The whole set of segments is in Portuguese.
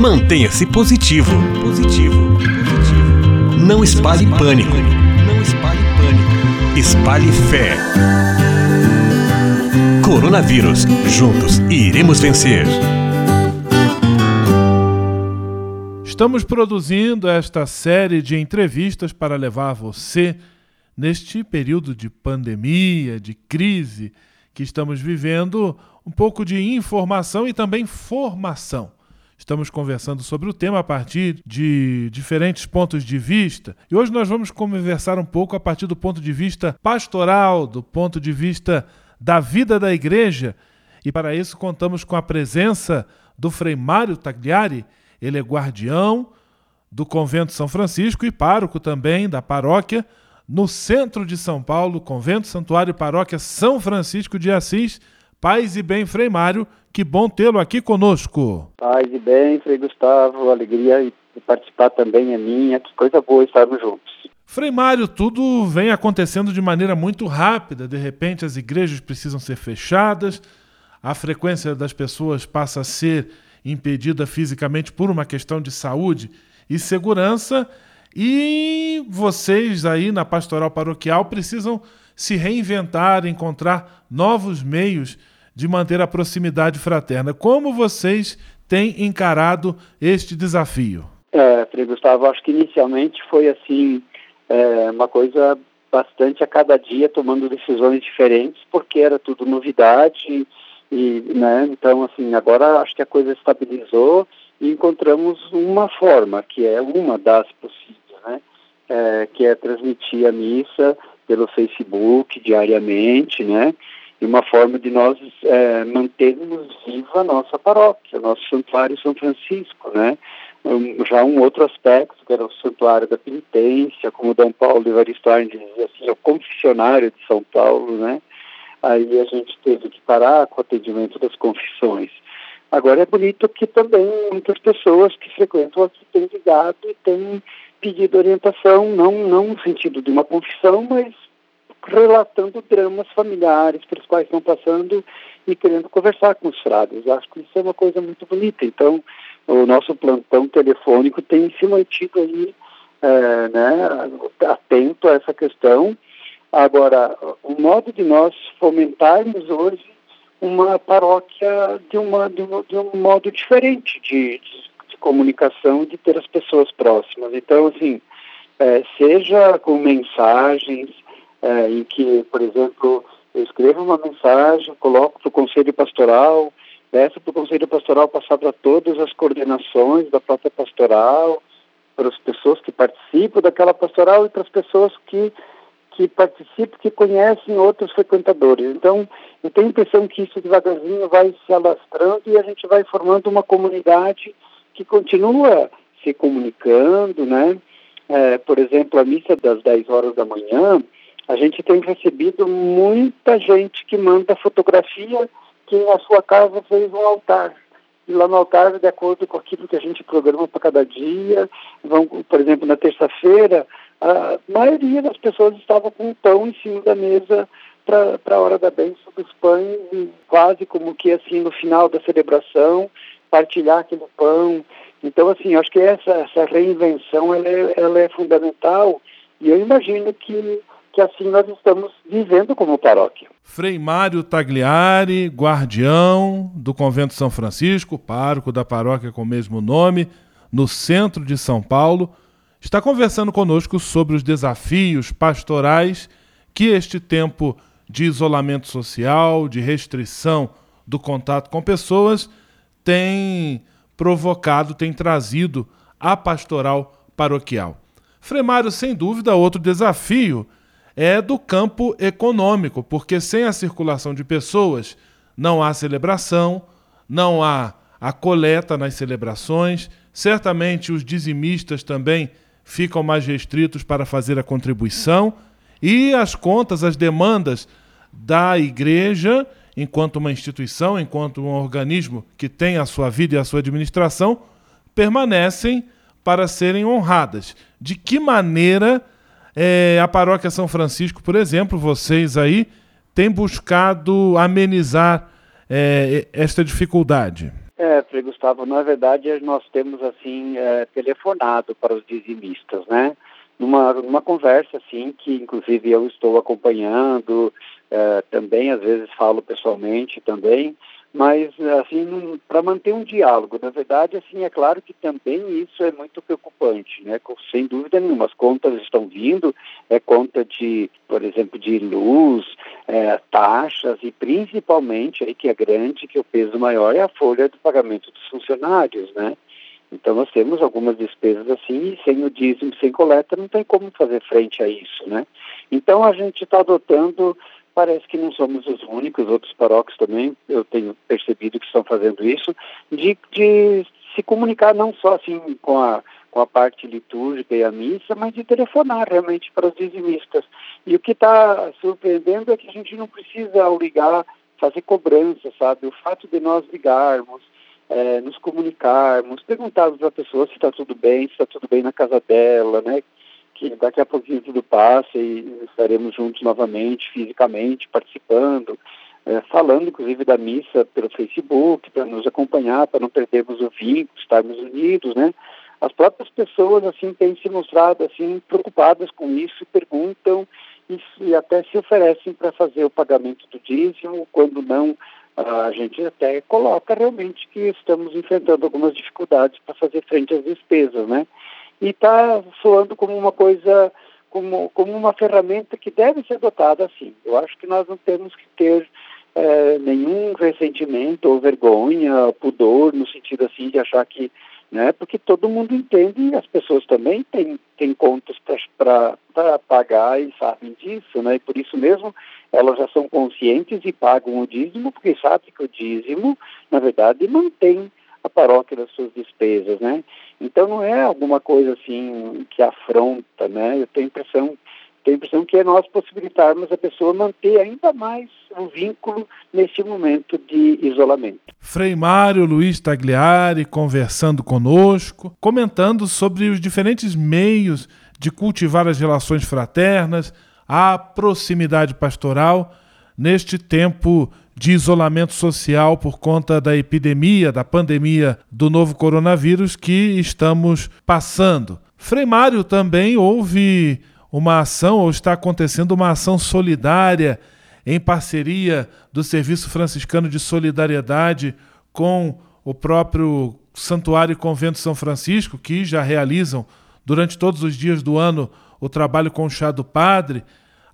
Mantenha-se positivo. Positivo. Positivo. Não espalhe pânico. Não espalhe pânico. Espalhe fé. Coronavírus. Juntos iremos vencer. Estamos produzindo esta série de entrevistas para levar você, neste período de pandemia, de crise que estamos vivendo, um pouco de informação e também formação. Estamos conversando sobre o tema a partir de diferentes pontos de vista. E hoje nós vamos conversar um pouco a partir do ponto de vista pastoral, do ponto de vista da vida da igreja. E para isso contamos com a presença do Frei Mário Tagliari. Ele é guardião do Convento São Francisco e pároco também da paróquia no centro de São Paulo, Convento Santuário Paróquia São Francisco de Assis. Paz e bem, Frei Mário, que bom tê-lo aqui conosco. Paz e bem, Frei Gustavo, alegria de participar também é minha, que coisa boa estarmos juntos. Frei Mário, tudo vem acontecendo de maneira muito rápida, de repente as igrejas precisam ser fechadas, a frequência das pessoas passa a ser impedida fisicamente por uma questão de saúde e segurança, e vocês aí na pastoral paroquial precisam se reinventar, encontrar novos meios de manter a proximidade fraterna. Como vocês têm encarado este desafio? É, Frei Gustavo, acho que inicialmente foi assim, é, uma coisa bastante a cada dia tomando decisões diferentes, porque era tudo novidade e, né, então assim, agora acho que a coisa estabilizou e encontramos uma forma, que é uma das possíveis, né, é, que é transmitir a missa pelo Facebook diariamente, né, e uma forma de nós é, mantermos viva a nossa paróquia, nosso santuário São Francisco, né? Já um outro aspecto, que era o santuário da penitência, como Dom Paulo Evaristo Arnes dizia assim, é o confessionário de São Paulo, né? Aí a gente teve que parar com o atendimento das confissões. Agora é bonito que também muitas pessoas que frequentam aqui têm ligado e têm pedido orientação, não, não no sentido de uma confissão, mas relatando dramas familiares pelos quais estão passando e querendo conversar com os frades. Acho que isso é uma coisa muito bonita. Então, o nosso plantão telefônico tem se mantido aí, é, né, atento a essa questão. Agora, o modo de nós fomentarmos hoje uma paróquia de, uma, de, um, de um modo diferente de, de, de, comunicação, de ter as pessoas próximas. Então, assim, é, seja com mensagens, é, em que, por exemplo, eu escrevo uma mensagem, coloco para o Conselho Pastoral, peço para o Conselho Pastoral passar para todas as coordenações da própria pastoral, para as pessoas que participam daquela pastoral e para as pessoas que, que participam, que conhecem outros frequentadores. Então, eu tenho a impressão que isso devagarzinho vai se alastrando e a gente vai formando uma comunidade que continua se comunicando, né? É, por exemplo, a missa das 10 horas da manhã, a gente tem recebido muita gente que manda fotografia que na sua casa fez um altar. E lá no altar, de acordo com aquilo que a gente programa para cada dia, vão, por exemplo, na terça-feira, a maioria das pessoas estava com o pão em cima da mesa para a hora da bênção dos pães, quase como que assim no final da celebração, partilhar aquele pão. Então, assim, acho que essa, essa reinvenção ela é, ela é fundamental e eu imagino que que assim nós estamos vivendo como paróquia. Frei Mário Tagliari, guardião do Convento São Francisco, pároco da paróquia com o mesmo nome, no centro de São Paulo, está conversando conosco sobre os desafios pastorais que este tempo de isolamento social, de restrição do contato com pessoas, tem provocado, tem trazido à pastoral paroquial. Frei Mário, sem dúvida, outro desafio é do campo econômico, porque sem a circulação de pessoas não há celebração, não há a coleta nas celebrações, certamente os dizimistas também ficam mais restritos para fazer a contribuição e as contas, as demandas da igreja, enquanto uma instituição, enquanto um organismo que tem a sua vida e a sua administração, permanecem para serem honradas. De que maneira é, a paróquia São Francisco, por exemplo, vocês aí têm buscado amenizar é, esta dificuldade? É, Frei Gustavo, na verdade nós temos assim é, telefonado para os dizimistas, né? Numa, numa conversa assim que inclusive eu estou acompanhando, é, também às vezes falo pessoalmente também, mas assim para manter um diálogo na verdade assim é claro que também isso é muito preocupante né? Sem dúvida nenhuma as contas estão vindo é conta de por exemplo de luz é, taxas e principalmente aí que é grande que o peso maior é a folha de pagamento dos funcionários né? Então nós temos algumas despesas assim e sem o dízimo sem coleta não tem como fazer frente a isso né? Então a gente está adotando Parece que não somos os únicos, outros paróquios também, eu tenho percebido que estão fazendo isso, de, de se comunicar não só assim com a, com a parte litúrgica e a missa, mas de telefonar realmente para os dizimistas. E o que está surpreendendo é que a gente não precisa ligar, fazer cobrança, sabe? O fato de nós ligarmos, é, nos comunicarmos, perguntarmos a pessoa se está tudo bem, se está tudo bem na casa dela, né? Que daqui a pouquinho tudo passa e estaremos juntos novamente, fisicamente, participando, é, falando inclusive da missa pelo Facebook, para nos acompanhar, para não perdermos o vínculo, estarmos unidos, né? As próprias pessoas, assim, têm se mostrado, assim, preocupadas com isso, perguntam e, e até se oferecem para fazer o pagamento do dízimo, quando não, a gente até coloca realmente que estamos enfrentando algumas dificuldades para fazer frente às despesas, né? E está soando como uma coisa, como, como uma ferramenta que deve ser adotada assim. Eu acho que nós não temos que ter é, nenhum ressentimento ou vergonha, pudor, no sentido assim de achar que, né, porque todo mundo entende e as pessoas também têm, têm contas para pagar e sabem disso, né, e por isso mesmo elas já são conscientes e pagam o dízimo, porque sabem que o dízimo, na verdade, mantém a paróquia das suas despesas, né? Então não é alguma coisa assim que afronta, né? Eu tenho impressão, tenho impressão que é nós possibilitarmos a pessoa manter ainda mais um vínculo nesse momento de isolamento. Frei Mário Luiz Tagliari conversando conosco, comentando sobre os diferentes meios de cultivar as relações fraternas, a proximidade pastoral neste tempo de isolamento social por conta da epidemia, da pandemia do novo coronavírus que estamos passando. Frei Mário também houve uma ação, ou está acontecendo uma ação solidária em parceria do Serviço Franciscano de Solidariedade com o próprio Santuário e Convento São Francisco, que já realizam durante todos os dias do ano o trabalho com o chá do padre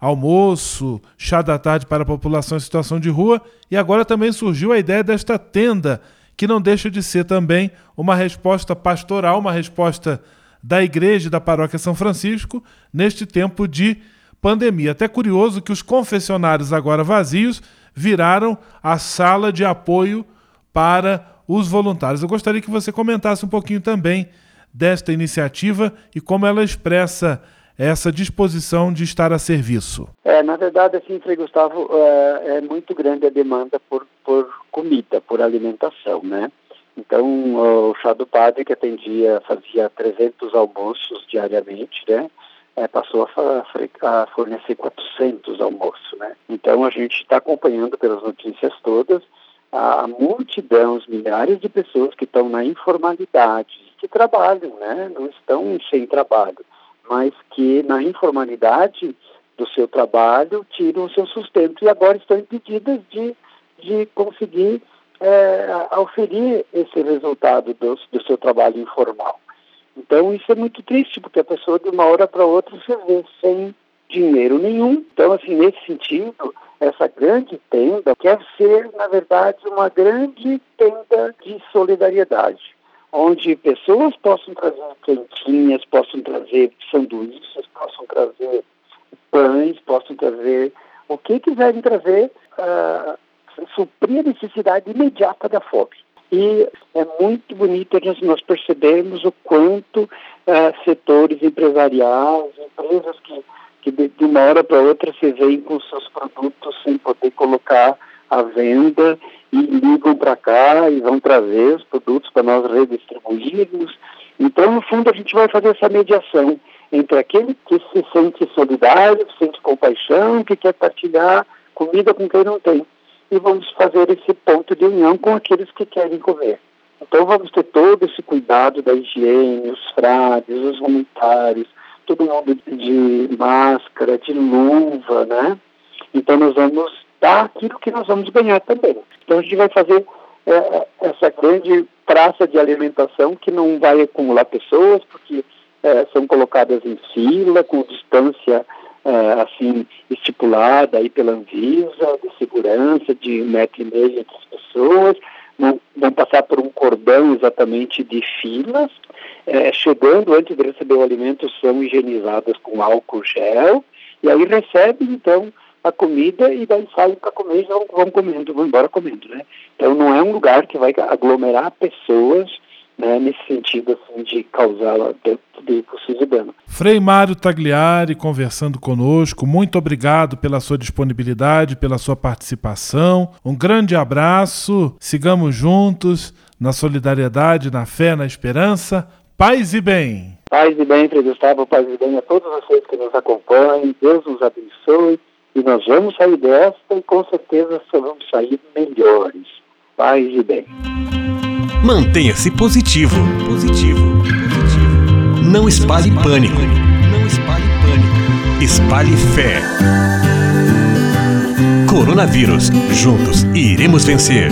almoço, chá da tarde para a população em situação de rua, e agora também surgiu a ideia desta tenda, que não deixa de ser também uma resposta pastoral, uma resposta da igreja da paróquia São Francisco neste tempo de pandemia. Até curioso que os confessionários agora vazios viraram a sala de apoio para os voluntários. Eu gostaria que você comentasse um pouquinho também desta iniciativa e como ela expressa essa disposição de estar a serviço? É, na verdade, assim, Frei Gustavo, é, é muito grande a demanda por, por comida, por alimentação, né? Então, o chá do padre, que atendia, fazia 300 almoços diariamente, né? É, passou a, fornecer 400 almoços, né? Então, a gente está acompanhando pelas notícias todas a multidão, os milhares de pessoas que estão na informalidade, que trabalham, né? Não estão sem trabalho mas que na informalidade do seu trabalho tiram o seu sustento e agora estão impedidas de, de conseguir é, oferir esse resultado do, do seu trabalho informal. Então isso é muito triste, porque a pessoa de uma hora para outra se vê sem dinheiro nenhum. Então, assim, nesse sentido, essa grande tenda quer ser, na verdade, uma grande tenda de solidariedade onde pessoas possam trazer quentinhas, possam trazer sanduíches, possam trazer pães, possam trazer o que quiserem trazer, uh, suprir a necessidade imediata da fome. E é muito bonito nós, nós percebemos o quanto uh, setores empresariais, empresas que, que de, de uma hora para outra se veem com seus produtos sem poder colocar à venda e ligam para cá e vão trazer os produtos para nós redistribuirmos. Então, no fundo, a gente vai fazer essa mediação entre aquele que se sente solidário, que sente compaixão, que quer partilhar comida com quem não tem. E vamos fazer esse ponto de união com aqueles que querem comer. Então vamos ter todo esse cuidado da higiene, os frades, os voluntários, todo mundo de máscara, de luva, né? Então nós vamos dar aquilo que nós vamos ganhar também. Então a gente vai fazer é, essa grande praça de alimentação que não vai acumular pessoas, porque é, são colocadas em fila, com distância é, assim estipulada aí pela Anvisa, de segurança, de metro e meio entre as pessoas, não vão passar por um cordão exatamente de filas, é, chegando antes de receber o alimento são higienizadas com álcool gel, e aí recebem então a comida e daí saem para comer e vão, vão comendo, vão embora comendo, né? Então não é um lugar que vai aglomerar pessoas né, nesse sentido assim, de causar de possível dano. Frei Mário Tagliari conversando conosco, muito obrigado pela sua disponibilidade, pela sua participação. Um grande abraço, sigamos juntos na solidariedade, na fé, na esperança. Paz e bem. Paz e bem, Frei Gustavo, paz e bem a todos vocês que nos acompanham. Deus nos abençoe e nós vamos sair desta e com certeza vamos sair melhores. Paz e bem. Mantenha-se positivo. Positivo. Positivo. Não espalhe pânico. Não espalhe pânico. Espalhe fé. Coronavírus. Juntos iremos vencer.